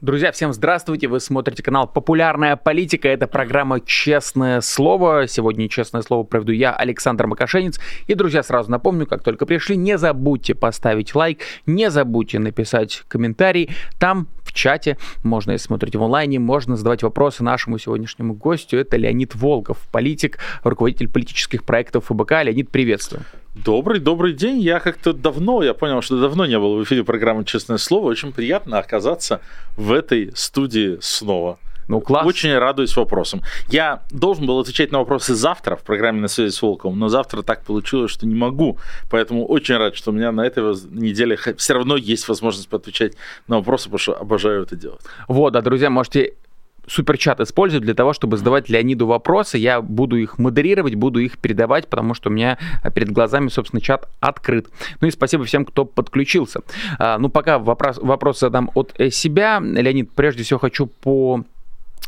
Друзья, всем здравствуйте! Вы смотрите канал «Популярная политика». Это программа «Честное слово». Сегодня «Честное слово» проведу я, Александр Макашенец. И, друзья, сразу напомню, как только пришли, не забудьте поставить лайк, не забудьте написать комментарий. Там в чате, можно, если смотрите в онлайне, можно задавать вопросы нашему сегодняшнему гостю. Это Леонид Волков, политик, руководитель политических проектов ФБК. Леонид, приветствую. Добрый, добрый день. Я как-то давно, я понял, что давно не был в эфире программы «Честное слово». Очень приятно оказаться в этой студии снова. Ну, класс. Очень радуюсь вопросам. Я должен был отвечать на вопросы завтра в программе «На связи с Волковым», но завтра так получилось, что не могу. Поэтому очень рад, что у меня на этой неделе все равно есть возможность поотвечать на вопросы, потому что обожаю это делать. Вот, да, друзья, можете суперчат использую для того, чтобы задавать Леониду вопросы. Я буду их модерировать, буду их передавать, потому что у меня перед глазами, собственно, чат открыт. Ну и спасибо всем, кто подключился. А, ну, пока вопрос, вопрос задам от э, себя. Леонид, прежде всего хочу по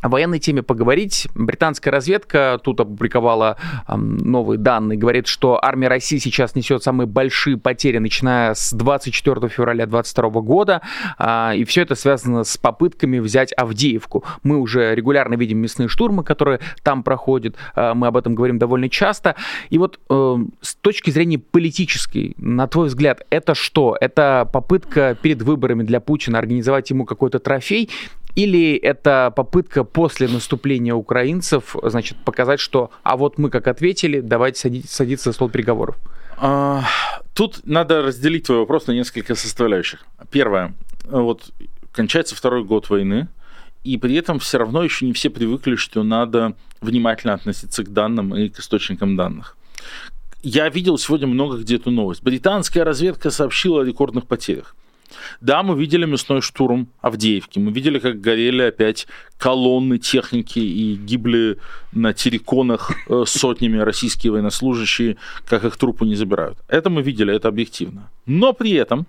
о военной теме поговорить. Британская разведка тут опубликовала э, новые данные. Говорит, что армия России сейчас несет самые большие потери, начиная с 24 февраля 2022 года. Э, и все это связано с попытками взять Авдеевку. Мы уже регулярно видим мясные штурмы, которые там проходят. Э, мы об этом говорим довольно часто. И вот э, с точки зрения политической, на твой взгляд, это что? Это попытка перед выборами для Путина организовать ему какой-то трофей? Или это попытка после наступления украинцев, значит, показать, что а вот мы как ответили, давайте садиться, садиться за стол переговоров? А, тут надо разделить твой вопрос на несколько составляющих. Первое, вот кончается второй год войны, и при этом все равно еще не все привыкли, что надо внимательно относиться к данным и к источникам данных. Я видел сегодня много где эту новость. Британская разведка сообщила о рекордных потерях. Да, мы видели мясной штурм Авдеевки, мы видели, как горели опять колонны техники и гибли на терриконах э, сотнями российские военнослужащие, как их трупы не забирают. Это мы видели, это объективно. Но при этом,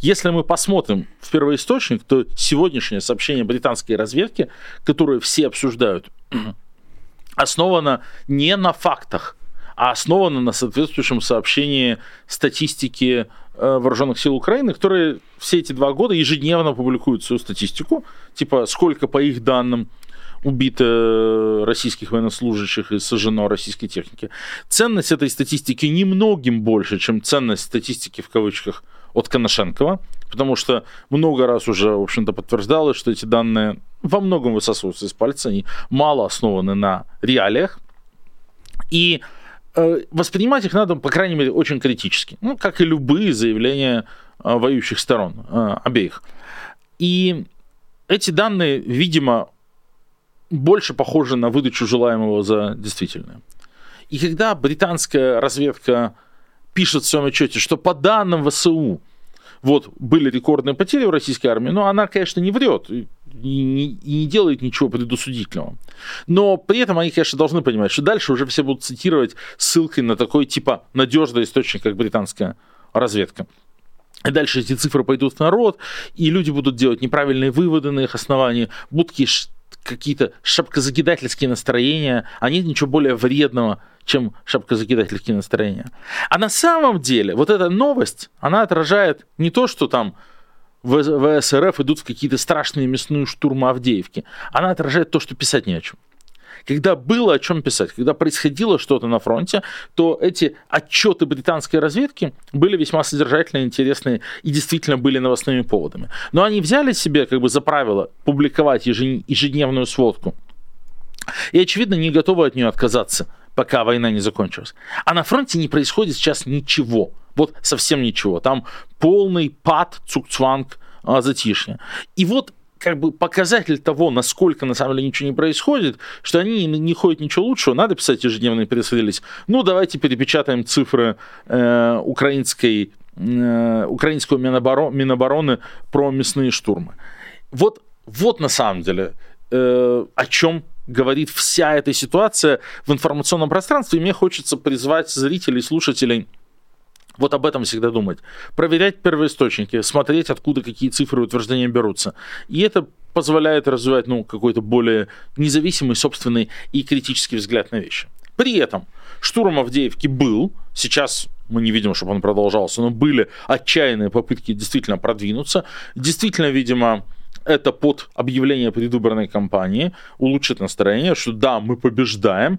если мы посмотрим в первоисточник, то сегодняшнее сообщение британской разведки, которое все обсуждают, основано не на фактах, а основано на соответствующем сообщении статистики вооруженных сил Украины, которые все эти два года ежедневно публикуют свою статистику, типа сколько по их данным убито российских военнослужащих и сожжено российской техники. Ценность этой статистики немногим больше, чем ценность статистики в кавычках от Коношенкова, потому что много раз уже, в общем-то, подтверждалось, что эти данные во многом высасываются из пальца, они мало основаны на реалиях. И Э, воспринимать их надо, по крайней мере, очень критически. Ну, как и любые заявления э, воюющих сторон э, обеих. И эти данные, видимо, больше похожи на выдачу желаемого за действительное. И когда британская разведка пишет в своем отчете, что по данным ВСУ вот были рекордные потери в российской армии, но она, конечно, не врет и не, и не делает ничего предусудительного. Но при этом они, конечно, должны понимать, что дальше уже все будут цитировать ссылкой на такой типа надежный источник, как британская разведка. И дальше эти цифры пойдут в народ, и люди будут делать неправильные выводы на их основании, будут какие-то шапкозакидательские настроения, а нет ничего более вредного, чем шапкозакидательские настроения. А на самом деле вот эта новость, она отражает не то, что там в ВСРФ идут в какие-то страшные мясные штурмы Авдеевки. Она отражает то, что писать не о чем. Когда было о чем писать, когда происходило что-то на фронте, то эти отчеты британской разведки были весьма содержательные, интересные и действительно были новостными поводами. Но они взяли себе как бы за правило публиковать ежедневную сводку и, очевидно, не готовы от нее отказаться, пока война не закончилась. А на фронте не происходит сейчас ничего. Вот совсем ничего. Там полный пад, цукцванг, а, затишье. И вот как бы показатель того, насколько на самом деле ничего не происходит, что они не ходят ничего лучшего, надо писать ежедневный пресс-релиз. Ну, давайте перепечатаем цифры э, украинской, э, украинского Миноборо, Минобороны про мясные штурмы. Вот, вот на самом деле э, о чем говорит вся эта ситуация в информационном пространстве. И мне хочется призвать зрителей, слушателей – вот об этом всегда думать. Проверять первоисточники, смотреть, откуда какие цифры утверждения берутся. И это позволяет развивать ну, какой-то более независимый, собственный и критический взгляд на вещи. При этом штурм Авдеевки был, сейчас мы не видим, чтобы он продолжался, но были отчаянные попытки действительно продвинуться. Действительно, видимо, это под объявление предвыборной кампании, улучшит настроение, что да, мы побеждаем,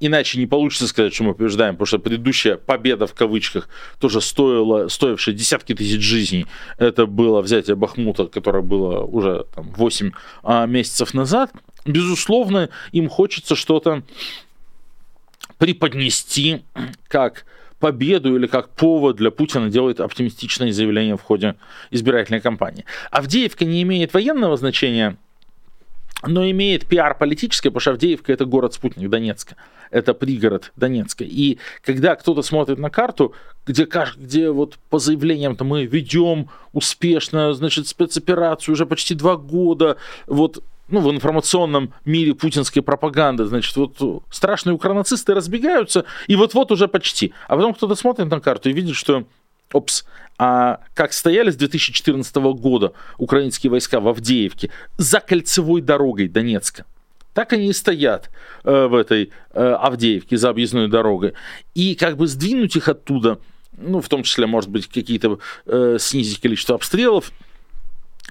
иначе не получится сказать, что мы побеждаем, потому что предыдущая победа в кавычках тоже стоила, стоившая десятки тысяч жизней. Это было взятие Бахмута, которое было уже там, 8 а, месяцев назад. Безусловно, им хочется что-то преподнести как победу или как повод для Путина делает оптимистичное заявление в ходе избирательной кампании. Авдеевка не имеет военного значения, но имеет пиар политическое, потому что Авдеевка это город-спутник Донецка. Это пригород Донецка. И когда кто-то смотрит на карту, где, где вот по заявлениям-то мы ведем успешно, значит, спецоперацию уже почти два года, вот ну, в информационном мире путинской пропаганды, значит, вот страшные укранацисты разбегаются, и вот-вот уже почти. А потом кто-то смотрит на карту и видит, что, опс, а как стояли с 2014 года украинские войска в Авдеевке за кольцевой дорогой Донецка, так они и стоят э, в этой э, Авдеевке за объездной дорогой. И как бы сдвинуть их оттуда, ну, в том числе, может быть, какие-то э, снизить количество обстрелов,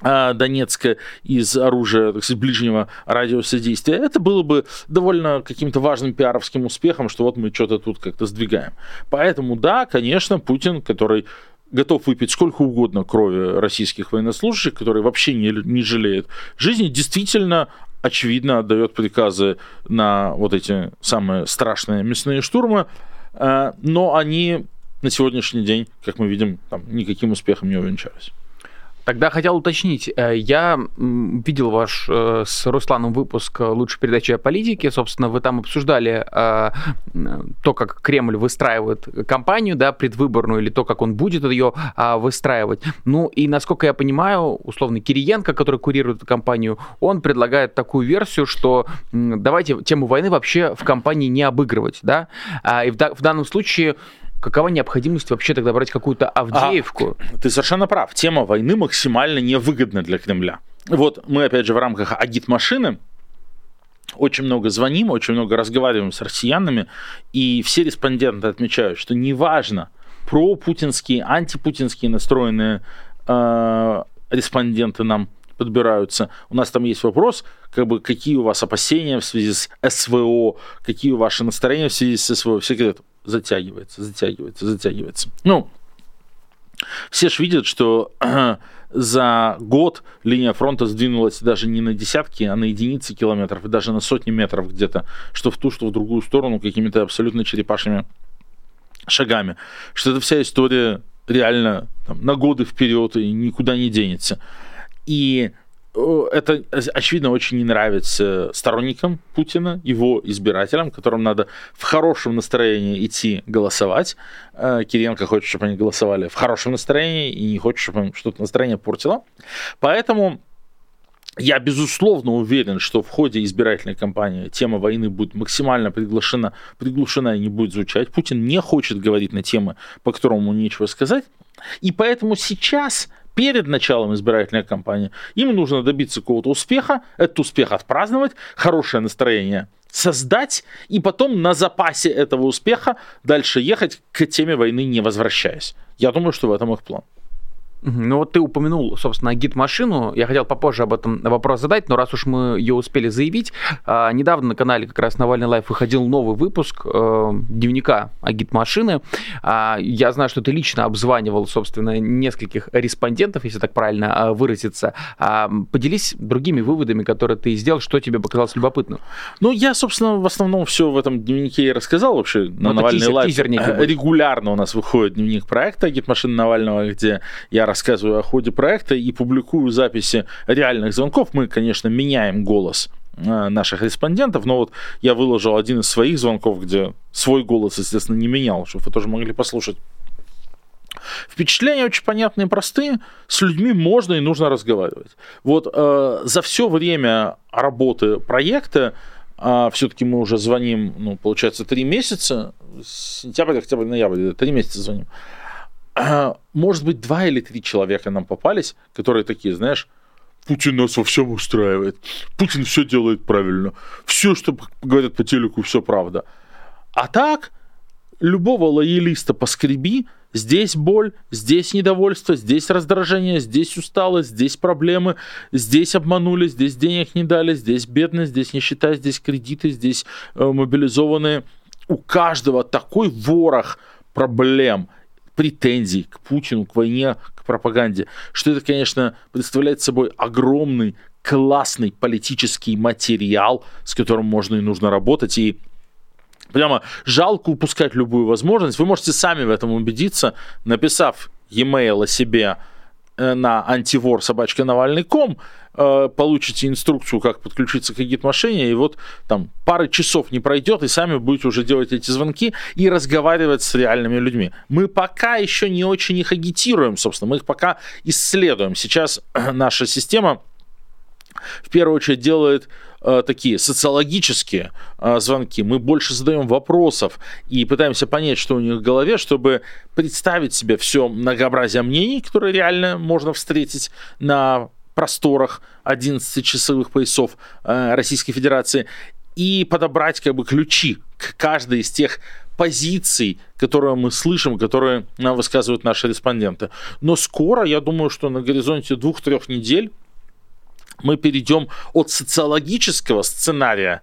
Донецка из оружия так сказать, ближнего радиуса действия, это было бы довольно каким-то важным пиаровским успехом, что вот мы что-то тут как-то сдвигаем. Поэтому да, конечно, Путин, который готов выпить сколько угодно крови российских военнослужащих, который вообще не, не жалеет жизни, действительно очевидно отдает приказы на вот эти самые страшные мясные штурмы, а, но они на сегодняшний день, как мы видим, там, никаким успехом не увенчались. Тогда хотел уточнить. Э, я видел ваш э, с Русланом выпуск лучшей передачи о политике. Собственно, вы там обсуждали э, то, как Кремль выстраивает кампанию, да, предвыборную, или то, как он будет ее а, выстраивать. Ну, и насколько я понимаю, условно, Кириенко, который курирует эту кампанию, он предлагает такую версию, что давайте тему войны вообще в кампании не обыгрывать, да, а, и в данном случае какова необходимость вообще тогда брать какую-то Авдеевку? А, ты совершенно прав. Тема войны максимально невыгодна для Кремля. Вот мы, опять же, в рамках агит-машины очень много звоним, очень много разговариваем с россиянами, и все респонденты отмечают, что неважно, про путинские, антипутинские настроенные э, респонденты нам подбираются. У нас там есть вопрос, как бы, какие у вас опасения в связи с СВО, какие ваши настроения в связи с СВО. Все говорят, затягивается, затягивается, затягивается. Ну, все же видят, что за год линия фронта сдвинулась даже не на десятки, а на единицы километров, и даже на сотни метров где-то, что в ту, что в другую сторону, какими-то абсолютно черепашими шагами. Что эта вся история реально там, на годы вперед и никуда не денется. И это, очевидно, очень не нравится сторонникам Путина, его избирателям, которым надо в хорошем настроении идти голосовать. Э, Кириенко хочет, чтобы они голосовали в хорошем настроении и не хочет, чтобы им что-то настроение портило. Поэтому я, безусловно, уверен, что в ходе избирательной кампании тема войны будет максимально приглашена, приглушена и не будет звучать. Путин не хочет говорить на темы, по которым ему нечего сказать. И поэтому сейчас перед началом избирательной кампании. Им нужно добиться какого-то успеха, этот успех отпраздновать, хорошее настроение создать, и потом на запасе этого успеха дальше ехать к теме войны, не возвращаясь. Я думаю, что в этом их план. Ну вот ты упомянул, собственно, агитмашину. Я хотел попозже об этом вопрос задать, но раз уж мы ее успели заявить, а, недавно на канале как раз Навальный Live выходил новый выпуск э, дневника о гид-машины. А, я знаю, что ты лично обзванивал, собственно, нескольких респондентов, если так правильно а, выразиться. Поделись другими выводами, которые ты сделал, что тебе показалось любопытным. Ну, я, собственно, в основном все в этом дневнике и рассказал вообще. На ну, Навальный тизер, Live тизер регулярно у нас выходит дневник проекта гид-машины Навального, где я рассказываю о ходе проекта и публикую записи реальных звонков. Мы, конечно, меняем голос э, наших респондентов, но вот я выложил один из своих звонков, где свой голос, естественно, не менял, чтобы вы тоже могли послушать. Впечатления очень понятные и простые. С людьми можно и нужно разговаривать. Вот э, за все время работы проекта а все-таки мы уже звоним, ну, получается, три месяца, сентябрь, октябрь, ноябрь, три месяца звоним. А, может быть, два или три человека нам попались, которые такие, знаешь, Путин нас во всем устраивает. Путин все делает правильно. Все, что говорят по телеку, все правда. А так, любого лоялиста поскреби, Здесь боль, здесь недовольство, здесь раздражение, здесь усталость, здесь проблемы, здесь обманули, здесь денег не дали, здесь бедность, здесь нищета, здесь кредиты, здесь э, мобилизованные. У каждого такой ворох проблем, претензий к Путину, к войне, к пропаганде, что это, конечно, представляет собой огромный, классный политический материал, с которым можно и нужно работать, и Прямо жалко упускать любую возможность. Вы можете сами в этом убедиться, написав e-mail о себе э, на антивор собачка Навальный.ком, э, получите инструкцию, как подключиться к гид-машине, и вот там пары часов не пройдет, и сами будете уже делать эти звонки и разговаривать с реальными людьми. Мы пока еще не очень их агитируем, собственно, мы их пока исследуем. Сейчас наша система в первую очередь делает Э, такие социологические э, звонки, мы больше задаем вопросов и пытаемся понять, что у них в голове, чтобы представить себе все многообразие мнений, которые реально можно встретить на просторах 11-часовых поясов э, Российской Федерации и подобрать как бы ключи к каждой из тех позиций, которые мы слышим, которые нам высказывают наши респонденты. Но скоро, я думаю, что на горизонте двух-трех недель мы перейдем от социологического сценария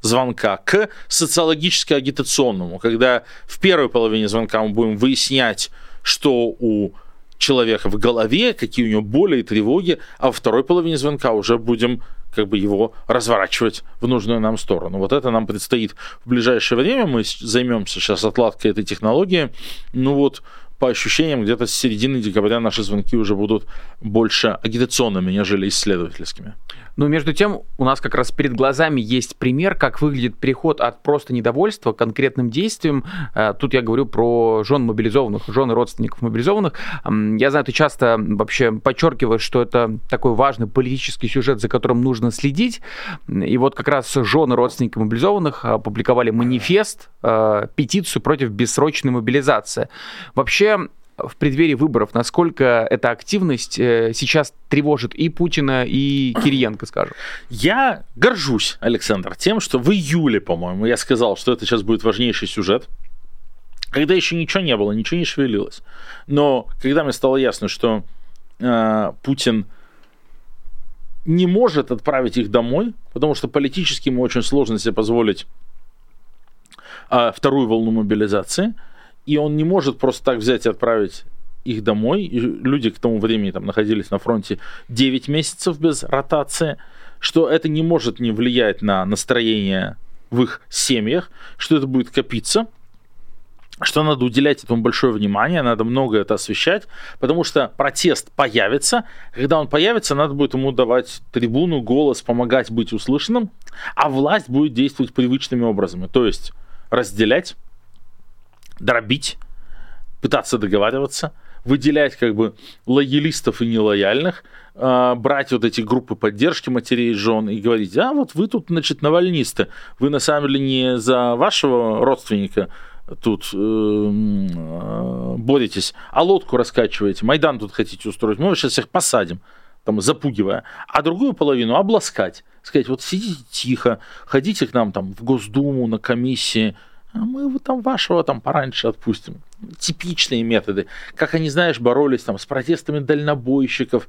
звонка к социологически-агитационному, когда в первой половине звонка мы будем выяснять, что у человека в голове, какие у него боли и тревоги, а во второй половине звонка уже будем как бы его разворачивать в нужную нам сторону. Вот это нам предстоит в ближайшее время. Мы займемся сейчас отладкой этой технологии. Ну вот, по ощущениям, где-то с середины декабря наши звонки уже будут больше агитационными, нежели исследовательскими. Но между тем, у нас как раз перед глазами есть пример, как выглядит переход от просто недовольства к конкретным действиям. Э, тут я говорю про жен мобилизованных, жены родственников мобилизованных. Я знаю, ты часто вообще подчеркиваешь, что это такой важный политический сюжет, за которым нужно следить. И вот как раз жены родственников мобилизованных опубликовали манифест, э, петицию против бессрочной мобилизации. Вообще, в преддверии выборов, насколько эта активность э, сейчас тревожит и Путина, и Кириенко, скажем? Я горжусь, Александр, тем, что в июле, по-моему, я сказал, что это сейчас будет важнейший сюжет, когда еще ничего не было, ничего не шевелилось. Но когда мне стало ясно, что э, Путин не может отправить их домой, потому что политически ему очень сложно себе позволить э, вторую волну мобилизации – и он не может просто так взять и отправить их домой. И люди к тому времени там находились на фронте 9 месяцев без ротации, что это не может не влиять на настроение в их семьях, что это будет копиться, что надо уделять этому большое внимание, надо много это освещать, потому что протест появится. Когда он появится, надо будет ему давать трибуну, голос, помогать быть услышанным, а власть будет действовать привычными образами, то есть разделять, дробить, пытаться договариваться, выделять как бы лоялистов и нелояльных, э, брать вот эти группы поддержки матерей и жен и говорить, а вот вы тут, значит, навальнисты, вы на самом деле не за вашего родственника тут э, боретесь, а лодку раскачиваете, Майдан тут хотите устроить, мы сейчас всех посадим, там, запугивая, а другую половину обласкать, сказать, вот сидите тихо, ходите к нам там в Госдуму, на комиссии, а мы там вашего там пораньше отпустим. Типичные методы. Как они, знаешь, боролись там с протестами дальнобойщиков,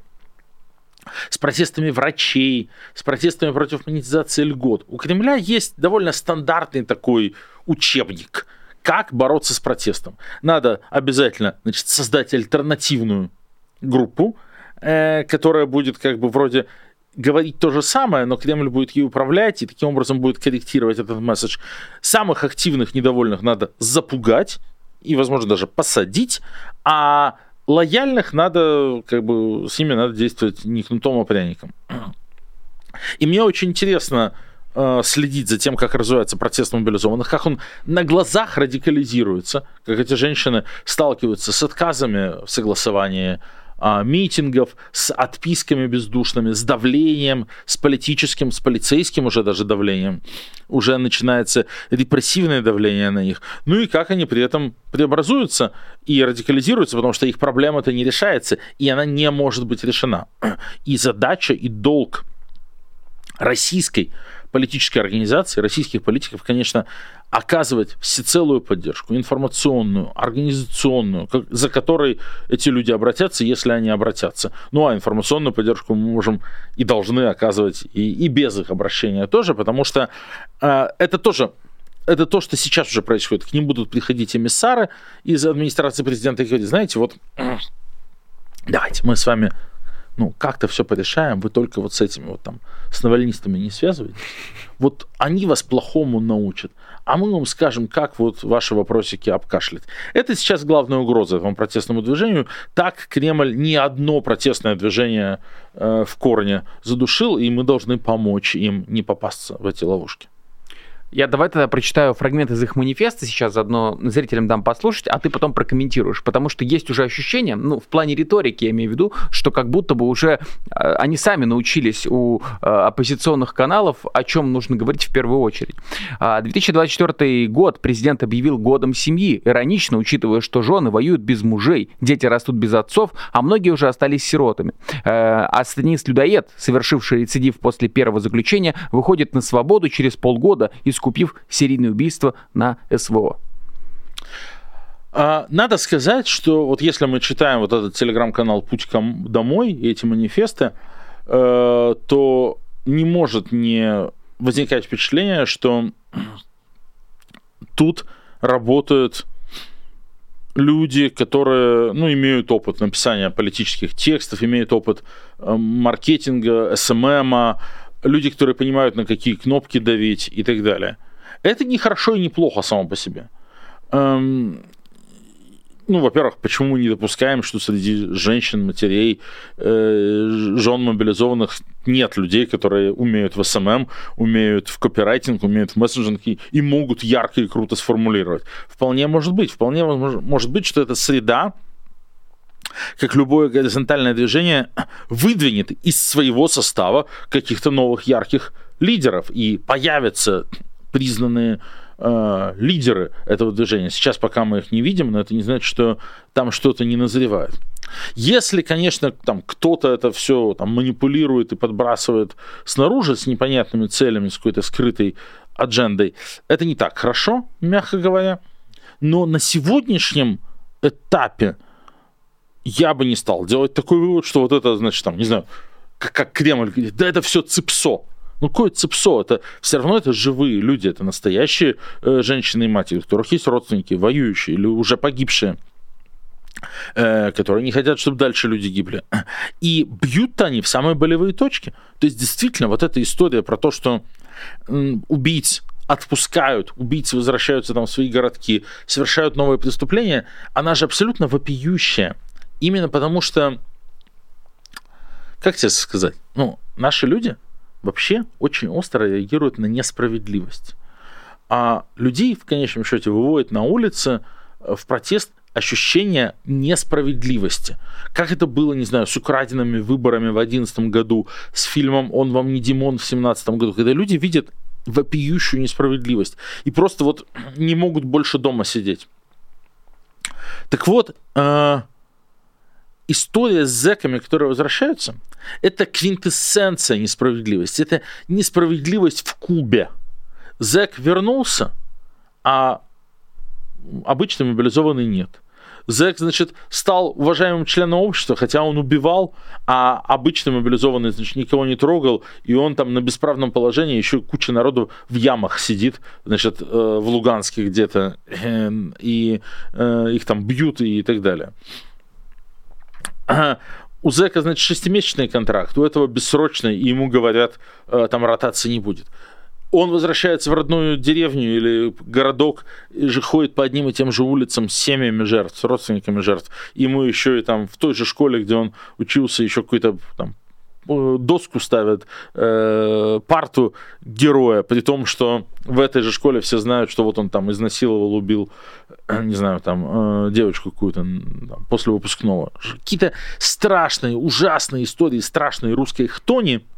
с протестами врачей, с протестами против монетизации льгот. У Кремля есть довольно стандартный такой учебник, как бороться с протестом. Надо обязательно значит, создать альтернативную группу, э, которая будет как бы вроде говорить то же самое, но Кремль будет ей управлять и таким образом будет корректировать этот месседж. Самых активных недовольных надо запугать и, возможно, даже посадить, а лояльных надо, как бы, с ними надо действовать не кнутом, а пряником. И мне очень интересно э, следить за тем, как развивается протест мобилизованных, как он на глазах радикализируется, как эти женщины сталкиваются с отказами в согласовании а, митингов, с отписками бездушными, с давлением, с политическим, с полицейским уже даже давлением. Уже начинается репрессивное давление на них. Ну и как они при этом преобразуются и радикализируются, потому что их проблема-то не решается, и она не может быть решена. И задача, и долг российской политической организации, российских политиков, конечно, оказывать всецелую поддержку, информационную, организационную, как, за которой эти люди обратятся, если они обратятся. Ну а информационную поддержку мы можем и должны оказывать и, и без их обращения тоже, потому что э, это тоже это то, что сейчас уже происходит. К ним будут приходить эмиссары из администрации президента и говорить, знаете, вот давайте мы с вами ну, как-то все порешаем, вы только вот с этими вот там, с навальнистами не связываетесь. Вот они вас плохому научат, а мы вам скажем, как вот ваши вопросики обкашлять. Это сейчас главная угроза этому протестному движению. Так Кремль ни одно протестное движение э, в корне задушил, и мы должны помочь им не попасться в эти ловушки. Я давай тогда прочитаю фрагмент из их манифеста сейчас, заодно зрителям дам послушать, а ты потом прокомментируешь, потому что есть уже ощущение, ну, в плане риторики я имею в виду, что как будто бы уже э, они сами научились у э, оппозиционных каналов, о чем нужно говорить в первую очередь. 2024 а, год президент объявил годом семьи, иронично, учитывая, что жены воюют без мужей, дети растут без отцов, а многие уже остались сиротами. Э, а Станис Людоед, совершивший рецидив после первого заключения, выходит на свободу через полгода из искупив серийное убийство на СВО. А, надо сказать, что вот если мы читаем вот этот телеграм-канал «Путь домой» и эти манифесты, э, то не может не возникать впечатление, что тут работают люди, которые ну, имеют опыт написания политических текстов, имеют опыт э, маркетинга, SMM а, люди, которые понимают, на какие кнопки давить и так далее. Это не хорошо и не плохо само по себе. Эм, ну, во-первых, почему мы не допускаем, что среди женщин, матерей, э, жен мобилизованных нет людей, которые умеют в SMM, умеют в копирайтинг, умеют в messaging и, и могут ярко и круто сформулировать. Вполне может быть. Вполне может быть, что это среда, как любое горизонтальное движение, выдвинет из своего состава каких-то новых ярких лидеров, и появятся признанные э, лидеры этого движения. Сейчас пока мы их не видим, но это не значит, что там что-то не назревает. Если, конечно, там кто-то это все там, манипулирует и подбрасывает снаружи с непонятными целями, с какой-то скрытой аджендой, это не так хорошо, мягко говоря. Но на сегодняшнем этапе я бы не стал делать такой вывод, что вот это, значит, там, не знаю, как, как Кремль говорит, да это все цепсо. Ну, какое цепсо? Это все равно это живые люди, это настоящие э, женщины и матери, у которых есть родственники, воюющие или уже погибшие э, которые не хотят, чтобы дальше люди гибли. И бьют они в самые болевые точки. То есть, действительно, вот эта история про то, что убийц отпускают, убийцы возвращаются там в свои городки, совершают новые преступления, она же абсолютно вопиющая. Именно потому что, как тебе сказать, ну, наши люди вообще очень остро реагируют на несправедливость. А людей в конечном счете выводят на улицы э, в протест ощущение несправедливости. Как это было, не знаю, с украденными выборами в 2011 году, с фильмом «Он вам не Димон» в 2017 году, когда люди видят вопиющую несправедливость и просто вот не могут больше дома сидеть. Так вот, э, история с зэками, которые возвращаются, это квинтэссенция несправедливости. Это несправедливость в кубе. Зэк вернулся, а обычно мобилизованный нет. Зэк, значит, стал уважаемым членом общества, хотя он убивал, а обычно мобилизованный, значит, никого не трогал, и он там на бесправном положении, еще куча народу в ямах сидит, значит, э, в Луганске где-то, и э, их там бьют и так далее у Зека, значит, шестимесячный контракт, у этого бессрочный, и ему говорят, э, там ротации не будет. Он возвращается в родную деревню или городок, и же ходит по одним и тем же улицам с семьями жертв, с родственниками жертв. Ему еще и там в той же школе, где он учился, еще какой-то там доску ставят, э, парту героя, при том, что в этой же школе все знают, что вот он там изнасиловал, убил, э, не знаю, там, э, девочку какую-то там, после выпускного. Какие-то страшные, ужасные истории, страшные русской хтони –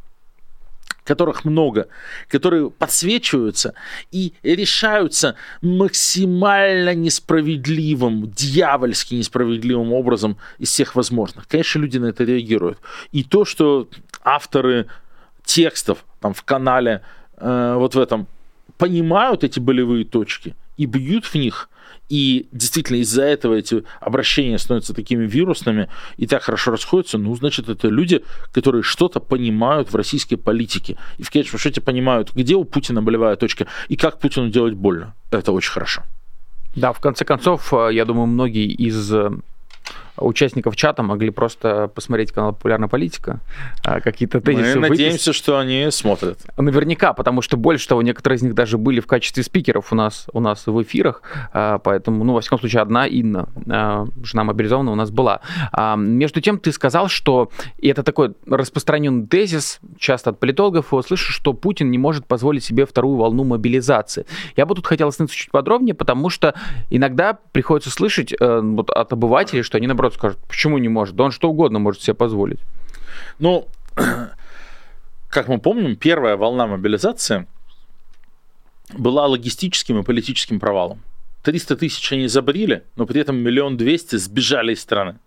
которых много, которые подсвечиваются и решаются максимально несправедливым, дьявольски несправедливым образом из всех возможных. Конечно, люди на это реагируют. И то, что авторы текстов там в канале э, вот в этом понимают эти болевые точки и бьют в них, и действительно из-за этого эти обращения становятся такими вирусными и так хорошо расходятся, ну, значит, это люди, которые что-то понимают в российской политике. И в конечном счете понимают, где у Путина болевая точка и как Путину делать больно. Это очень хорошо. Да, в конце концов, э, я думаю, многие из э, участников чата могли просто посмотреть канал «Популярная политика», а, какие-то тезисы Мы надеемся, что они смотрят. Наверняка, потому что больше того, некоторые из них даже были в качестве спикеров у нас, у нас в эфирах, а, поэтому, ну, во всяком случае, одна Инна, а, жена мобилизованная, у нас была. Между тем, ты сказал, что, и это такой распространенный тезис, часто от политологов его слышу, что Путин не может позволить себе вторую волну мобилизации. Я бы тут хотел остановиться чуть подробнее, потому что иногда приходится слышать э, вот, от обывателей, что они, наоборот, скажут, почему не может? Да он что угодно может себе позволить. Ну, как мы помним, первая волна мобилизации была логистическим и политическим провалом. 300 тысяч они забрили, но при этом миллион двести сбежали из страны.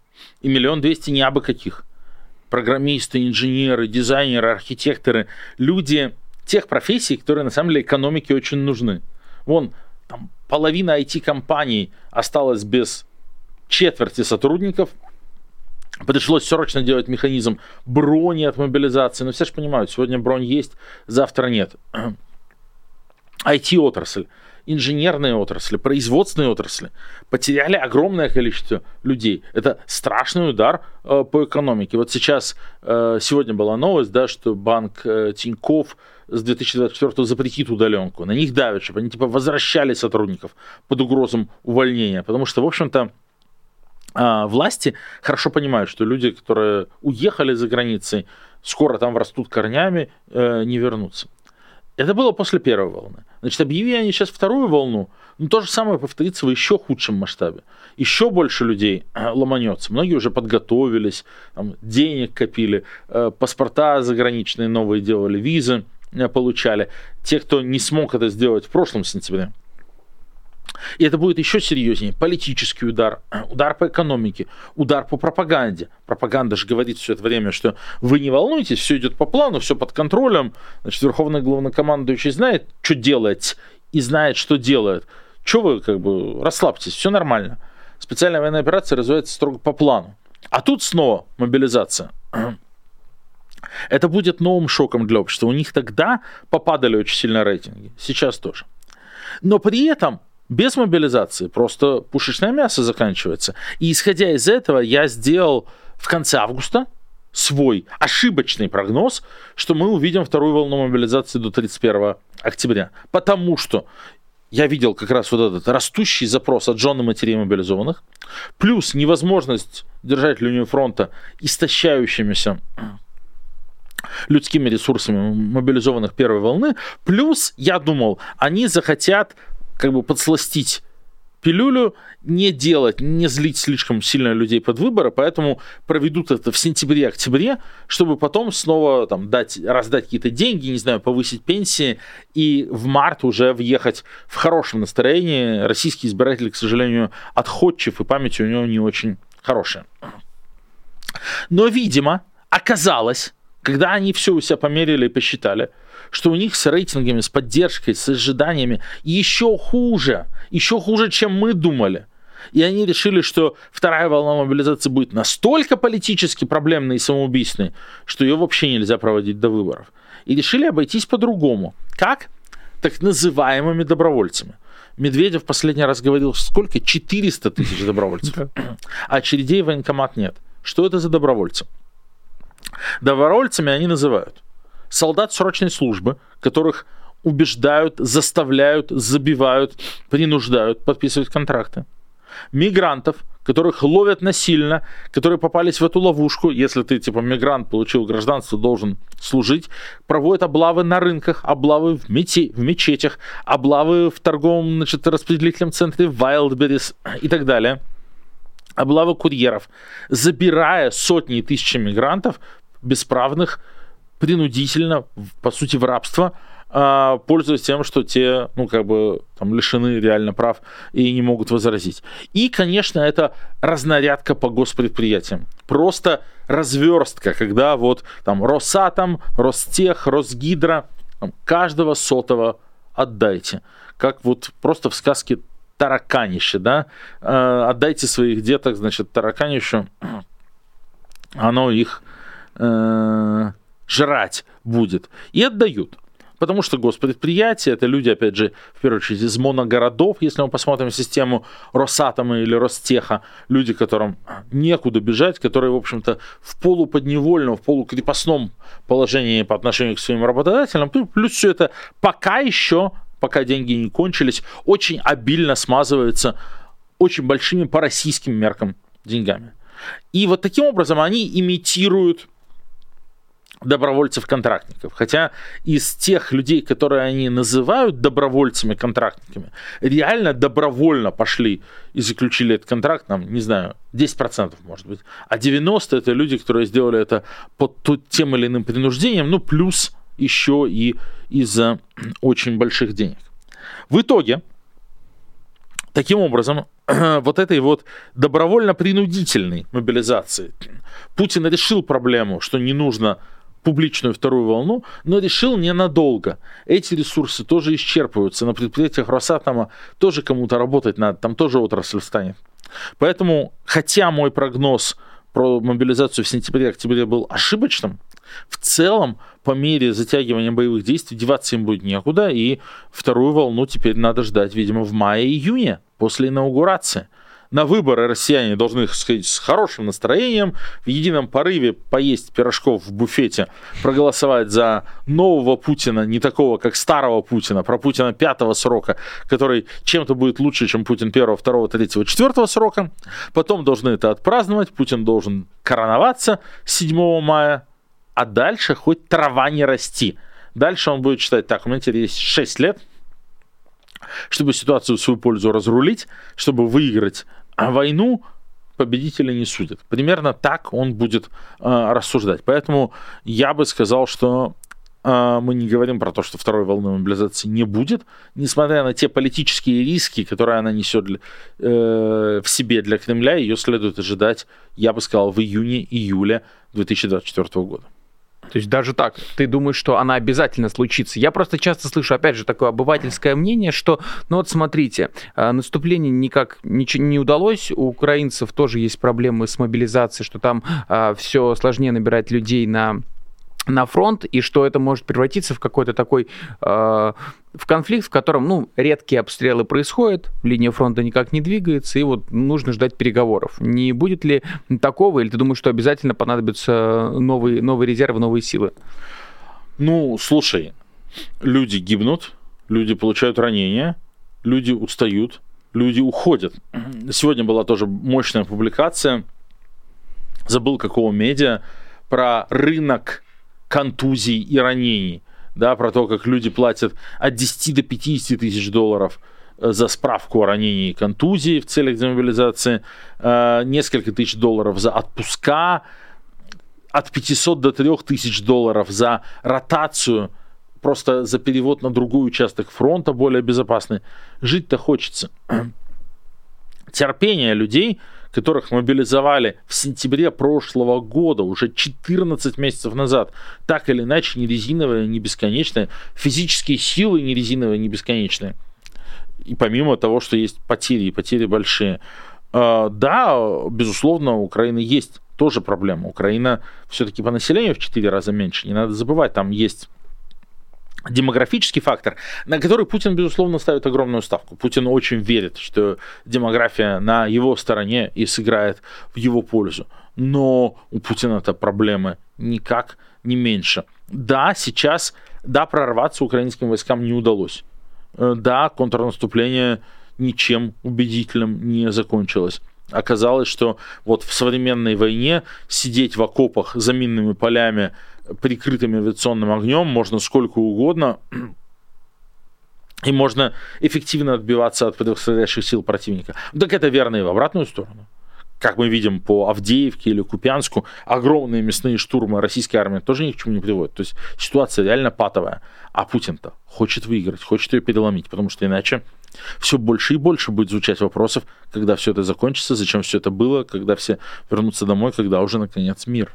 И миллион двести не абы каких. Программисты, инженеры, дизайнеры, архитекторы, люди тех профессий, которые на самом деле экономике очень нужны. Вон, там половина IT-компаний осталась без четверти сотрудников. Пришлось срочно делать механизм брони от мобилизации. Но все же понимают, сегодня бронь есть, завтра нет. IT-отрасль, инженерные отрасли, производственные отрасли потеряли огромное количество людей. Это страшный удар э, по экономике. Вот сейчас, э, сегодня была новость, да, что банк э, Тиньков с 2024 запретит удаленку. На них давят, чтобы они типа возвращали сотрудников под угрозом увольнения. Потому что, в общем-то, власти хорошо понимают, что люди, которые уехали за границей, скоро там растут корнями, э, не вернутся. Это было после первой волны. Значит, объяви они сейчас вторую волну, ну, то же самое повторится в еще худшем масштабе. Еще больше людей э, ломанется. Многие уже подготовились, там, денег копили, э, паспорта заграничные новые делали, визы получали. Те, кто не смог это сделать в прошлом сентябре, и это будет еще серьезнее. Политический удар, удар по экономике, удар по пропаганде. Пропаганда же говорит все это время, что вы не волнуйтесь, все идет по плану, все под контролем. Значит, верховный главнокомандующий знает, что делать, и знает, что делает. Что вы, как бы, расслабьтесь, все нормально. Специальная военная операция развивается строго по плану. А тут снова мобилизация. Это будет новым шоком для общества. У них тогда попадали очень сильно рейтинги. Сейчас тоже. Но при этом без мобилизации просто пушечное мясо заканчивается. И исходя из этого, я сделал в конце августа свой ошибочный прогноз, что мы увидим вторую волну мобилизации до 31 октября. Потому что я видел как раз вот этот растущий запрос от жены матерей мобилизованных, плюс невозможность держать линию фронта истощающимися людскими ресурсами мобилизованных первой волны, плюс я думал, они захотят как бы подсластить пилюлю, не делать, не злить слишком сильно людей под выборы, поэтому проведут это в сентябре-октябре, чтобы потом снова там, дать, раздать какие-то деньги, не знаю, повысить пенсии, и в март уже въехать в хорошем настроении. Российский избиратель, к сожалению, отходчив, и память у него не очень хорошая. Но, видимо, оказалось, когда они все у себя померили и посчитали, что у них с рейтингами, с поддержкой, с ожиданиями еще хуже, еще хуже, чем мы думали. И они решили, что вторая волна мобилизации будет настолько политически проблемной и самоубийственной, что ее вообще нельзя проводить до выборов. И решили обойтись по-другому. Как? Так называемыми добровольцами. Медведев последний раз говорил, сколько? 400 тысяч добровольцев. А очередей в военкомат нет. Что это за добровольцы? Добровольцами они называют солдат срочной службы, которых убеждают, заставляют, забивают, принуждают подписывать контракты. Мигрантов, которых ловят насильно, которые попались в эту ловушку, если ты, типа, мигрант, получил гражданство, должен служить, проводят облавы на рынках, облавы в, мете, в мечетях, облавы в торговом, значит, распределительном центре Wildberries и так далее. Облавы курьеров, забирая сотни и тысячи мигрантов, бесправных, принудительно, по сути, в рабство, а, пользуясь тем, что те, ну, как бы, там, лишены реально прав и не могут возразить. И, конечно, это разнарядка по госпредприятиям. Просто разверстка, когда вот там Росатом, Ростех, Росгидро, там, каждого сотого отдайте. Как вот просто в сказке тараканище, да, э, отдайте своих деток, значит, тараканищу, оно их э, жрать будет. И отдают. Потому что госпредприятия, это люди, опять же, в первую очередь из моногородов, если мы посмотрим систему Росатома или Ростеха, люди, которым некуда бежать, которые, в общем-то, в полуподневольном, в полукрепостном положении по отношению к своим работодателям, плюс все это пока еще, пока деньги не кончились, очень обильно смазывается очень большими по российским меркам деньгами. И вот таким образом они имитируют добровольцев-контрактников. Хотя из тех людей, которые они называют добровольцами-контрактниками, реально добровольно пошли и заключили этот контракт, нам, не знаю, 10% может быть. А 90% это люди, которые сделали это под тем или иным принуждением, ну, плюс еще и из-за очень больших денег. В итоге, таким образом, вот этой вот добровольно-принудительной мобилизации Путин решил проблему, что не нужно публичную вторую волну, но решил ненадолго. Эти ресурсы тоже исчерпываются. На предприятиях Росатома тоже кому-то работать надо, там тоже отрасль станет. Поэтому, хотя мой прогноз про мобилизацию в сентябре-октябре был ошибочным, в целом, по мере затягивания боевых действий, деваться им будет некуда, и вторую волну теперь надо ждать, видимо, в мае-июне, после инаугурации на выборы россияне должны сходить с хорошим настроением, в едином порыве поесть пирожков в буфете, проголосовать за нового Путина, не такого, как старого Путина, про Путина пятого срока, который чем-то будет лучше, чем Путин первого, второго, третьего, четвертого срока. Потом должны это отпраздновать, Путин должен короноваться 7 мая, а дальше хоть трава не расти. Дальше он будет считать, так, у меня теперь есть 6 лет, чтобы ситуацию в свою пользу разрулить, чтобы выиграть а войну победители не судят. Примерно так он будет э, рассуждать. Поэтому я бы сказал, что э, мы не говорим про то, что второй волны мобилизации не будет, несмотря на те политические риски, которые она несет для, э, в себе для Кремля, ее следует ожидать, я бы сказал, в июне-июле 2024 года. То есть даже так, ты думаешь, что она обязательно случится. Я просто часто слышу, опять же, такое обывательское мнение, что, ну вот смотрите, а, наступление никак ничего не удалось, у украинцев тоже есть проблемы с мобилизацией, что там а, все сложнее набирать людей на на фронт, и что это может превратиться в какой-то такой э, в конфликт, в котором ну, редкие обстрелы происходят, линия фронта никак не двигается, и вот нужно ждать переговоров. Не будет ли такого, или ты думаешь, что обязательно понадобятся новые, новые резервы, новые силы? Ну, слушай, люди гибнут, люди получают ранения, люди устают, люди уходят. Сегодня была тоже мощная публикация, забыл какого медиа, про рынок контузий и ранений, да, про то, как люди платят от 10 до 50 тысяч долларов э, за справку о ранении и контузии в целях демобилизации, э, несколько тысяч долларов за отпуска, от 500 до 3000 долларов за ротацию, просто за перевод на другой участок фронта, более безопасный. Жить-то хочется. Терпение людей – которых мобилизовали в сентябре прошлого года, уже 14 месяцев назад, так или иначе, не резиновые, не бесконечные, физические силы не резиновые, не бесконечные. И помимо того, что есть потери, и потери большие. А, да, безусловно, у Украины есть тоже проблема. Украина все-таки по населению в 4 раза меньше. Не надо забывать, там есть демографический фактор, на который Путин, безусловно, ставит огромную ставку. Путин очень верит, что демография на его стороне и сыграет в его пользу. Но у Путина это проблемы никак не меньше. Да, сейчас, да, прорваться украинским войскам не удалось. Э, да, контрнаступление ничем убедительным не закончилось. Оказалось, что вот в современной войне сидеть в окопах за минными полями прикрытым авиационным огнем можно сколько угодно, и можно эффективно отбиваться от превосходящих сил противника. Так это верно и в обратную сторону. Как мы видим по Авдеевке или Купянску, огромные мясные штурмы российской армии тоже ни к чему не приводят. То есть ситуация реально патовая. А Путин-то хочет выиграть, хочет ее переломить, потому что иначе все больше и больше будет звучать вопросов, когда все это закончится, зачем все это было, когда все вернутся домой, когда уже наконец мир.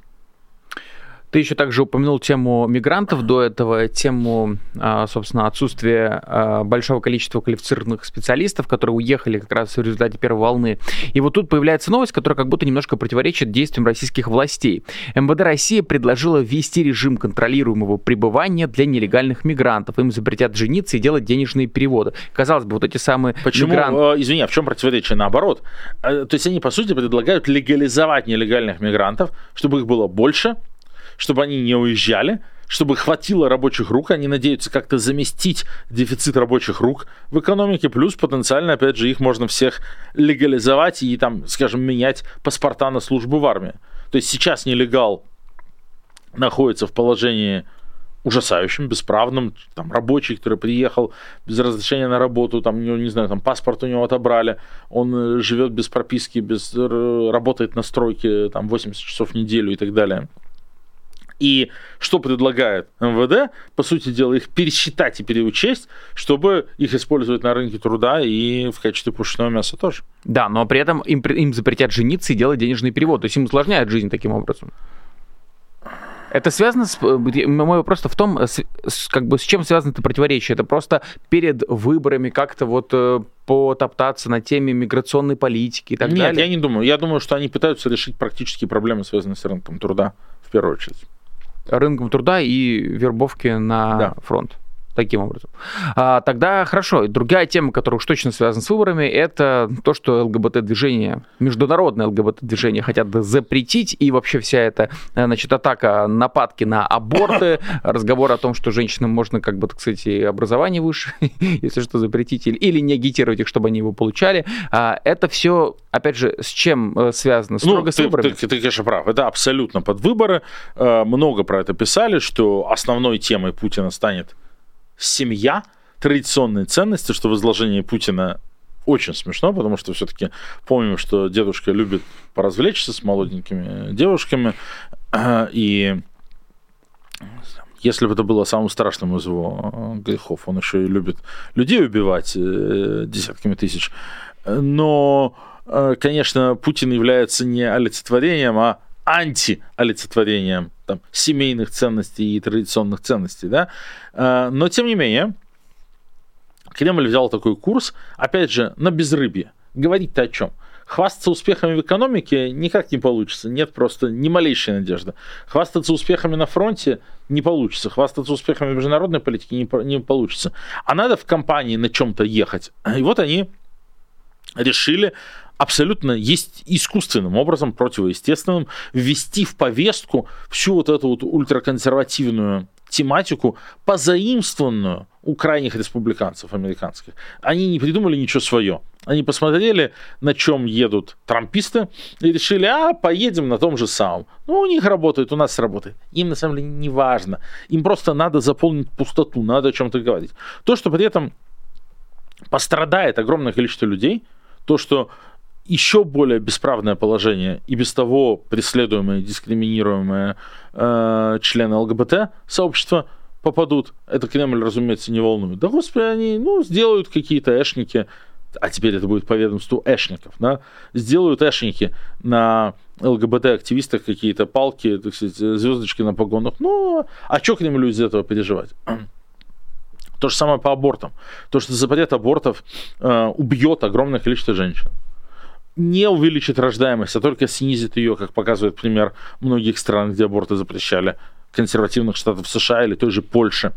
Ты еще также упомянул тему мигрантов до этого, тему, а, собственно, отсутствия а, большого количества квалифицированных специалистов, которые уехали как раз в результате первой волны. И вот тут появляется новость, которая как будто немножко противоречит действиям российских властей. МВД России предложила ввести режим контролируемого пребывания для нелегальных мигрантов. Им запретят жениться и делать денежные переводы. Казалось бы, вот эти самые Почему, мигранты... Э, извини, а в чем противоречие? Наоборот. То есть они, по сути, предлагают легализовать нелегальных мигрантов, чтобы их было больше, чтобы они не уезжали, чтобы хватило рабочих рук, они надеются как-то заместить дефицит рабочих рук в экономике, плюс потенциально, опять же, их можно всех легализовать и там, скажем, менять паспорта на службу в армии. То есть сейчас нелегал находится в положении ужасающим, бесправным, там, рабочий, который приехал без разрешения на работу, там, не, не знаю, там, паспорт у него отобрали, он э, живет без прописки, без, работает на стройке, там, 80 часов в неделю и так далее. И что предлагает МВД? По сути дела, их пересчитать и переучесть, чтобы их использовать на рынке труда и в качестве пушечного мяса тоже. Да, но при этом им, им запретят жениться и делать денежный перевод. То есть им усложняют жизнь таким образом. Это связано с... Мой вопрос в том, с, с, как бы с чем связано это противоречие. Это просто перед выборами как-то вот э, потоптаться на теме миграционной политики и так Нет, далее? Нет, я не думаю. Я думаю, что они пытаются решить практические проблемы, связанные с рынком труда, в первую очередь рынком труда и вербовки на да. фронт таким образом. А, тогда хорошо. Другая тема, которая уж точно связана с выборами, это то, что ЛГБТ-движение, международное ЛГБТ-движение хотят запретить, и вообще вся эта, значит, атака, нападки на аборты, разговор о том, что женщинам можно, как бы, так сказать, и образование выше, если что, запретить, или не агитировать их, чтобы они его получали. А, это все, опять же, с чем э, связано? Ну, Строго ну, с выборами? Ты, ты, ты, конечно, прав. Это абсолютно под выборы. Э, много про это писали, что основной темой Путина станет семья, традиционные ценности, что в изложении Путина очень смешно, потому что все-таки помним, что дедушка любит поразвлечься с молоденькими девушками, и если бы это было самым страшным из его грехов, он еще и любит людей убивать э, десятками тысяч. Но, э, конечно, Путин является не олицетворением, а антиолицетворением там, семейных ценностей и традиционных ценностей. Да? Э, но, тем не менее, Кремль взял такой курс, опять же, на безрыбье. Говорить-то о чем? Хвастаться успехами в экономике никак не получится. Нет просто ни малейшей надежды. Хвастаться успехами на фронте не получится. Хвастаться успехами в международной политике не, не получится. А надо в компании на чем-то ехать. И вот они решили абсолютно есть искусственным образом, противоестественным, ввести в повестку всю вот эту вот ультраконсервативную тематику, позаимствованную у крайних республиканцев американских. Они не придумали ничего свое. Они посмотрели, на чем едут трамписты, и решили, а, поедем на том же самом. Ну, у них работает, у нас работает. Им, на самом деле, не важно. Им просто надо заполнить пустоту, надо о чем-то говорить. То, что при этом пострадает огромное количество людей, то, что еще более бесправное положение и без того преследуемые, дискриминируемые э, члены ЛГБТ сообщества попадут. Это Кремль, разумеется, не волнует. Да, господи, они ну, сделают какие-то эшники, а теперь это будет по ведомству эшников, да, сделают эшники на ЛГБТ-активистах какие-то палки, так сказать, звездочки на погонах. Ну, а что Кремлю из этого переживать? То же самое по абортам. То, что запрет абортов э, убьет огромное количество женщин не увеличит рождаемость, а только снизит ее, как показывает пример многих стран, где аборты запрещали, консервативных штатов США или той же Польши.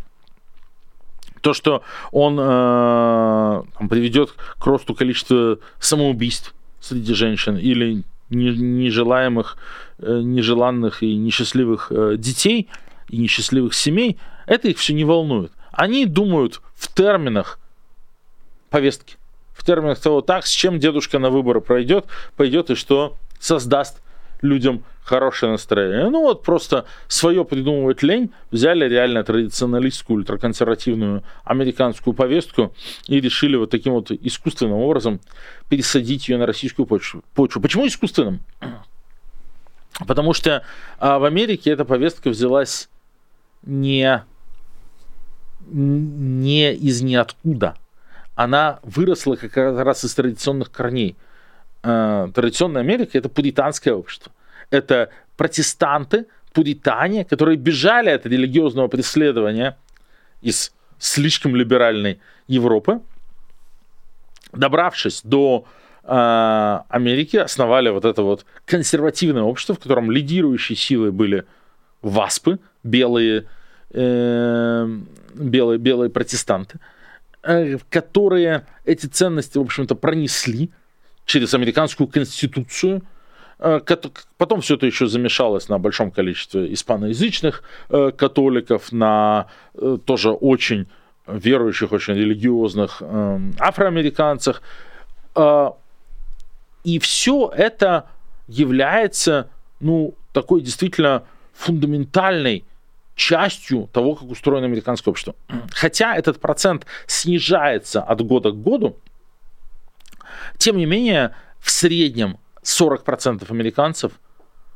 То, что он э, приведет к росту количества самоубийств среди женщин или нежелаемых, э, нежеланных и несчастливых э, детей и несчастливых семей, это их все не волнует. Они думают в терминах повестки в терминах того, так, с чем дедушка на выборы пройдет, пойдет и что создаст людям хорошее настроение. Ну вот просто свое придумывать лень, взяли реально традиционалистскую, ультраконсервативную американскую повестку и решили вот таким вот искусственным образом пересадить ее на российскую почву. почву. Почему искусственным? Потому что а, в Америке эта повестка взялась не, не из ниоткуда, она выросла как раз из традиционных корней. Э, традиционная Америка – это пуританское общество. Это протестанты, пуритане, которые бежали от религиозного преследования из слишком либеральной Европы, добравшись до э, Америки, основали вот это вот консервативное общество, в котором лидирующие силы были васпы, белые, э, белые, белые протестанты, э, которые эти ценности, в общем-то, пронесли через американскую конституцию, э, Потом все это еще замешалось на большом количестве испаноязычных э, католиков, на э, тоже очень верующих, очень религиозных эм, афроамериканцах. И все это является, ну, такой действительно фундаментальной частью того, как устроено американское общество. Хотя этот процент снижается от года к году, тем не менее, в среднем 40% американцев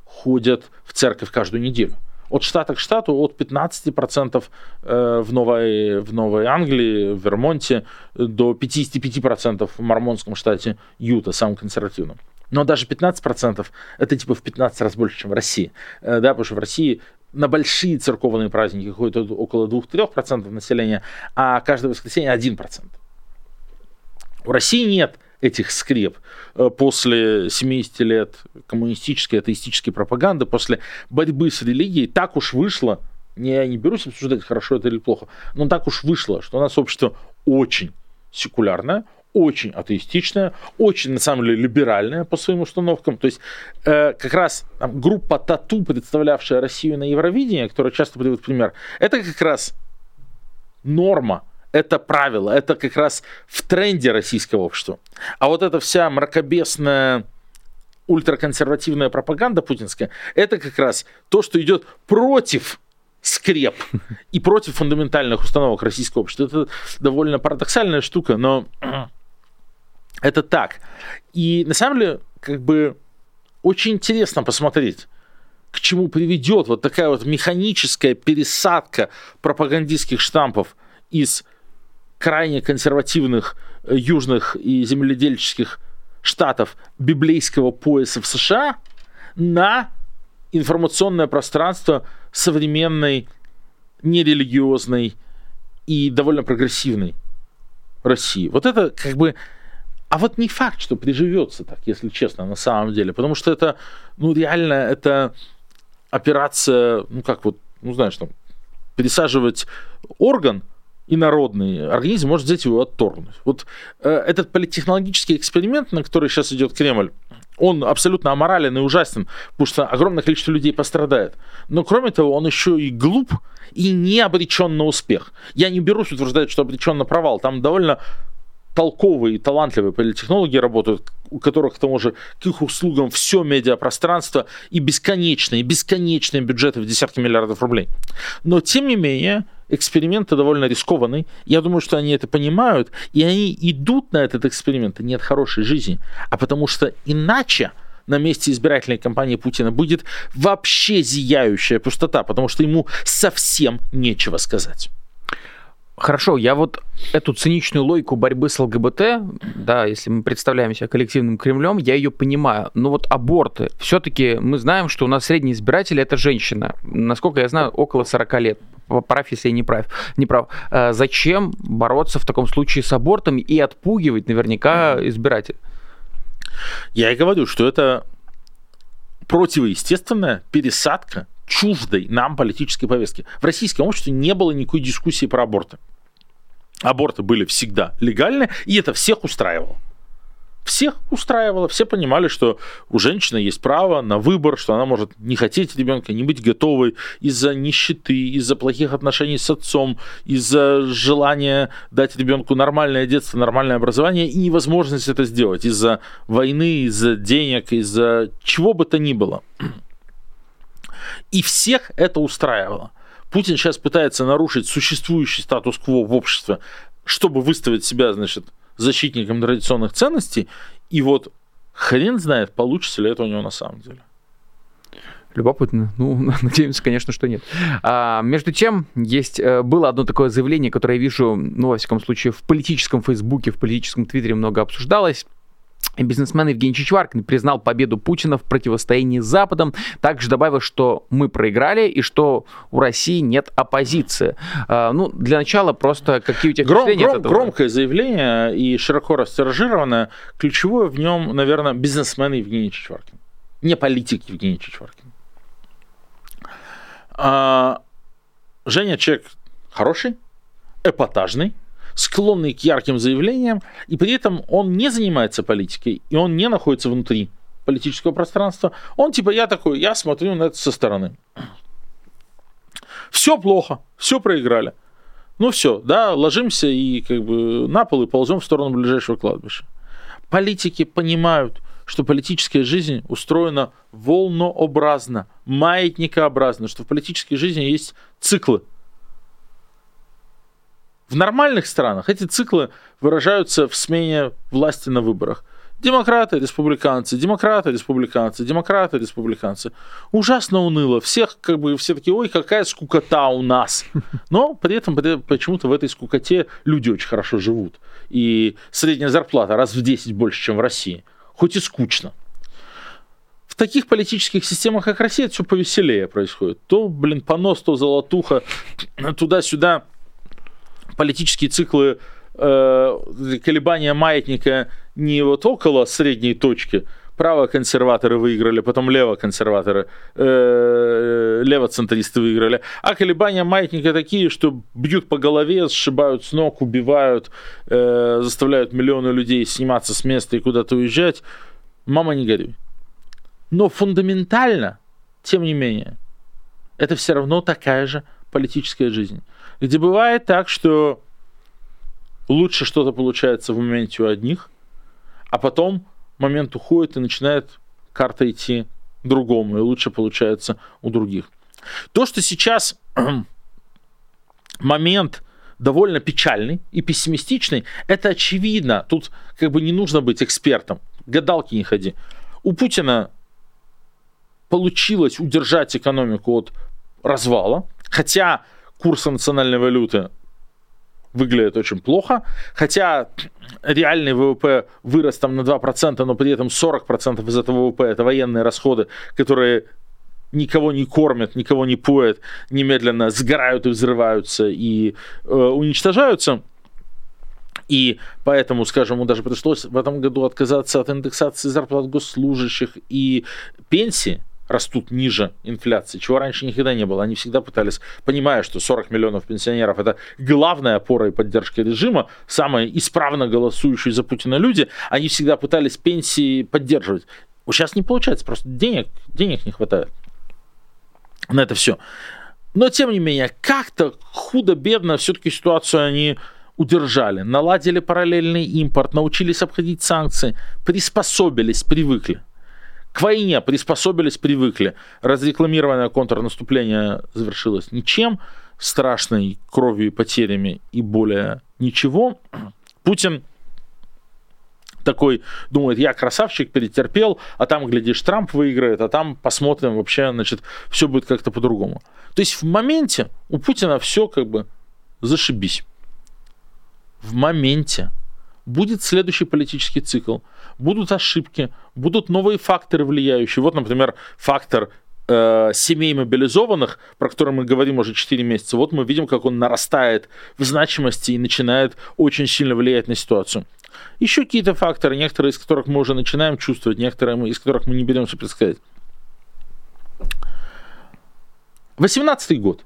ходят в церковь каждую неделю. От штата к штату от 15% э, в Новой, в Новой Англии, в Вермонте, до 55% в мормонском штате Юта, самом консервативном. Но даже 15% это типа в 15 раз больше, чем в России. Э, да, потому что в России на большие церковные праздники ходит около 2-3% населения, а каждое воскресенье 1%. В России нет этих скреп э, после 70 лет коммунистической, атеистической пропаганды, после борьбы с религией, так уж вышло, я не берусь обсуждать, хорошо это или плохо, но так уж вышло, что у нас общество очень секулярное, очень атеистичная, очень, на самом деле, либеральная по своим установкам. То есть э, как раз там, группа Тату, представлявшая Россию на Евровидении, которая часто приводит пример, это как раз норма, это правило, это как раз в тренде российского общества. А вот эта вся мракобесная ультраконсервативная пропаганда путинская, это как раз то, что идет против скреп и против фундаментальных установок российского общества. Это довольно парадоксальная штука, но это так. И на самом деле, как бы очень интересно посмотреть, к чему приведет вот такая вот механическая пересадка пропагандистских штампов из крайне консервативных э, южных и земледельческих штатов библейского пояса в США на информационное пространство современной, нерелигиозной и довольно прогрессивной России. Вот это как бы а вот не факт, что приживется так, если честно, на самом деле. Потому что это, ну, реально, это операция, ну, как вот, ну, знаешь, там, пересаживать орган инородный, организм может взять его отторгнуть. Вот э, этот политтехнологический эксперимент, на который сейчас идет Кремль, он абсолютно аморален и ужасен, потому что огромное количество людей пострадает. Но кроме того, он еще и глуп и не обречен на успех. Я не берусь утверждать, что обречен на провал. Там довольно толковые и талантливые политтехнологи работают, у которых к тому же к их услугам все медиапространство и бесконечные, бесконечные бюджеты в десятки миллиардов рублей. Но, тем не менее, эксперименты довольно рискованный. Я думаю, что они это понимают, и они идут на этот эксперимент не от хорошей жизни, а потому что иначе на месте избирательной кампании Путина будет вообще зияющая пустота, потому что ему совсем нечего сказать. Хорошо, я вот эту циничную логику борьбы с ЛГБТ, да, если мы представляем себя коллективным Кремлем, я ее понимаю. Но вот аборты, все-таки мы знаем, что у нас средний избиратель это женщина. Насколько я знаю, около 40 лет. Прав, если я не прав. Не прав. А зачем бороться в таком случае с абортом и отпугивать наверняка избирателя? Я и говорю, что это противоестественная пересадка чуждой нам политической повестки. В российском обществе не было никакой дискуссии про аборты. Аборты были всегда легальны, и это всех устраивало. Всех устраивало, все понимали, что у женщины есть право на выбор, что она может не хотеть ребенка, не быть готовой из-за нищеты, из-за плохих отношений с отцом, из-за желания дать ребенку нормальное детство, нормальное образование и невозможность это сделать из-за войны, из-за денег, из-за чего бы то ни было. И всех это устраивало. Путин сейчас пытается нарушить существующий статус-кво в обществе, чтобы выставить себя, значит, защитником традиционных ценностей. И вот хрен знает, получится ли это у него на самом деле. Любопытно. Ну, надеемся, конечно, что нет. А, между тем, есть, э, было одно такое заявление, которое я вижу, ну, во всяком случае, в политическом Фейсбуке, в политическом Твиттере много обсуждалось. Бизнесмен Евгений Чичваркин признал победу Путина в противостоянии с Западом. Также добавил, что мы проиграли и что у России нет оппозиции. А, ну, для начала просто какие у тебя гром, впечатления гром, от этого? Громкое заявление и широко растиражированное. Ключевое в нем, наверное, бизнесмен Евгений Чичваркин. Не политик Евгений Чичваркин. А, Женя человек хороший, эпатажный, склонный к ярким заявлениям, и при этом он не занимается политикой, и он не находится внутри политического пространства. Он типа, я такой, я смотрю на это со стороны. Все плохо, все проиграли. Ну все, да, ложимся и как бы на пол и ползем в сторону ближайшего кладбища. Политики понимают, что политическая жизнь устроена волнообразно, маятникообразно, что в политической жизни есть циклы – в нормальных странах эти циклы выражаются в смене власти на выборах. Демократы, республиканцы, демократы, республиканцы, демократы, республиканцы. Ужасно уныло. Всех, как бы, все такие, ой, какая скукота у нас. Но при этом почему-то в этой скукоте люди очень хорошо живут. И средняя зарплата раз в 10 больше, чем в России. Хоть и скучно. В таких политических системах, как Россия, все повеселее происходит. То, блин, понос, то золотуха, туда-сюда политические циклы э, колебания маятника не вот около средней точки, право-консерваторы выиграли, потом лево-консерваторы, э, лево-центристы выиграли. А колебания маятника такие, что бьют по голове, сшибают с ног, убивают, э, заставляют миллионы людей сниматься с места и куда-то уезжать. Мама, не горюй. Но фундаментально, тем не менее, это все равно такая же политическая жизнь где бывает так, что лучше что-то получается в моменте у одних, а потом момент уходит и начинает карта идти другому, и лучше получается у других. То, что сейчас момент довольно печальный и пессимистичный, это очевидно. Тут как бы не нужно быть экспертом. Гадалки не ходи. У Путина получилось удержать экономику от развала, хотя курса национальной валюты выглядит очень плохо, хотя реальный ВВП вырос там на 2%, но при этом 40% из этого ВВП это военные расходы, которые никого не кормят, никого не поят, немедленно сгорают и взрываются и э, уничтожаются. И поэтому, скажем, ему даже пришлось в этом году отказаться от индексации зарплат госслужащих и пенсии, растут ниже инфляции, чего раньше никогда не было. Они всегда пытались, понимая, что 40 миллионов пенсионеров это главная опора и поддержка режима, самые исправно голосующие за Путина люди, они всегда пытались пенсии поддерживать. Сейчас не получается, просто денег, денег не хватает на это все. Но, тем не менее, как-то худо-бедно все-таки ситуацию они удержали, наладили параллельный импорт, научились обходить санкции, приспособились, привыкли к войне приспособились, привыкли. Разрекламированное контрнаступление завершилось ничем, страшной кровью и потерями и более ничего. Путин такой думает, я красавчик, перетерпел, а там, глядишь, Трамп выиграет, а там посмотрим, вообще, значит, все будет как-то по-другому. То есть в моменте у Путина все как бы зашибись. В моменте будет следующий политический цикл, будут ошибки, будут новые факторы влияющие. Вот, например, фактор э, семей мобилизованных, про который мы говорим уже 4 месяца, вот мы видим, как он нарастает в значимости и начинает очень сильно влиять на ситуацию. Еще какие-то факторы, некоторые из которых мы уже начинаем чувствовать, некоторые из которых мы не беремся предсказать. 18 год.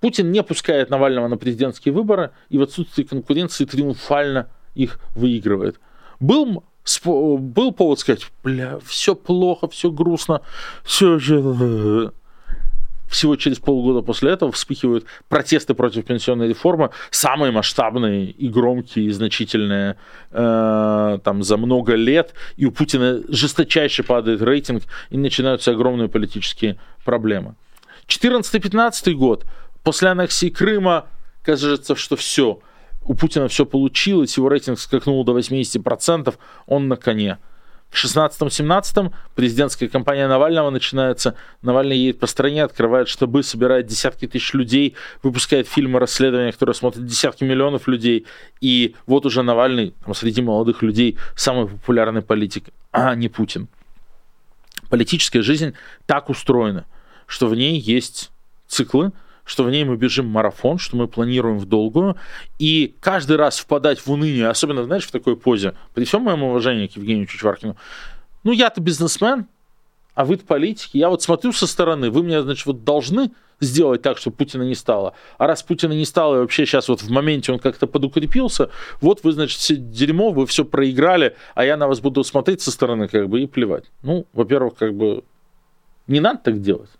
Путин не пускает Навального на президентские выборы и в отсутствии конкуренции триумфально их выигрывает. Был, был повод сказать, бля, все плохо, все грустно, все же... Всего через полгода после этого вспыхивают протесты против пенсионной реформы, самые масштабные и громкие, и значительные э, там, за много лет. И у Путина жесточайше падает рейтинг, и начинаются огромные политические проблемы. 14-15 год, после аннексии Крыма, кажется, что все – у Путина все получилось, его рейтинг скакнул до 80%, он на коне. В 16-17 президентская кампания Навального начинается. Навальный едет по стране, открывает штабы, собирает десятки тысяч людей, выпускает фильмы расследования, которые смотрят десятки миллионов людей. И вот уже Навальный там, среди молодых людей самый популярный политик, а не Путин. Политическая жизнь так устроена, что в ней есть циклы, что в ней мы бежим марафон, что мы планируем в долгую, и каждый раз впадать в уныние, особенно, знаешь, в такой позе, при всем моем уважении к Евгению Чучваркину, ну, я-то бизнесмен, а вы-то политики, я вот смотрю со стороны, вы мне, значит, вот должны сделать так, чтобы Путина не стало. А раз Путина не стало, и вообще сейчас вот в моменте он как-то подукрепился, вот вы, значит, все дерьмо, вы все проиграли, а я на вас буду смотреть со стороны как бы и плевать. Ну, во-первых, как бы не надо так делать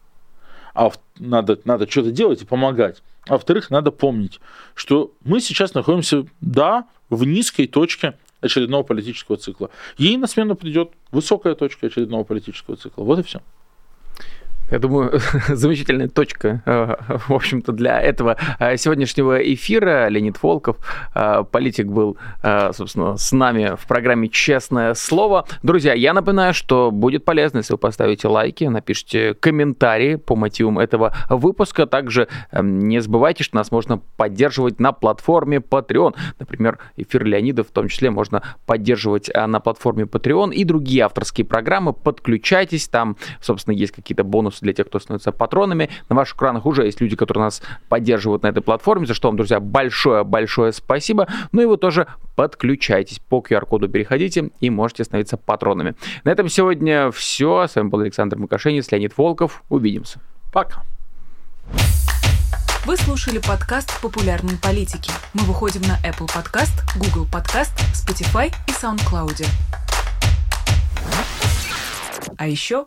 а надо, надо что-то делать и помогать. А во-вторых, надо помнить, что мы сейчас находимся, да, в низкой точке очередного политического цикла. Ей на смену придет высокая точка очередного политического цикла. Вот и все. Я думаю, замечательная точка, э, в общем-то, для этого э, сегодняшнего эфира. Леонид Волков, э, политик, был, собственно, с нами в программе «Честное слово». Друзья, я напоминаю, что будет полезно, если вы поставите лайки, напишите комментарии по мотивам этого выпуска. Также не забывайте, что нас можно поддерживать на платформе Patreon. Например, эфир Леонида в том числе можно поддерживать на платформе Patreon и другие авторские программы. Подключайтесь, там, собственно, есть какие-то бонусы бонусы для тех, кто становится патронами. На ваших экранах уже есть люди, которые нас поддерживают на этой платформе, за что вам, друзья, большое-большое спасибо. Ну и вы тоже подключайтесь. По QR-коду переходите и можете становиться патронами. На этом сегодня все. С вами был Александр Макашенец, Леонид Волков. Увидимся. Пока. Вы слушали подкаст «Популярные политики». Мы выходим на Apple Podcast, Google Podcast, Spotify и SoundCloud. А еще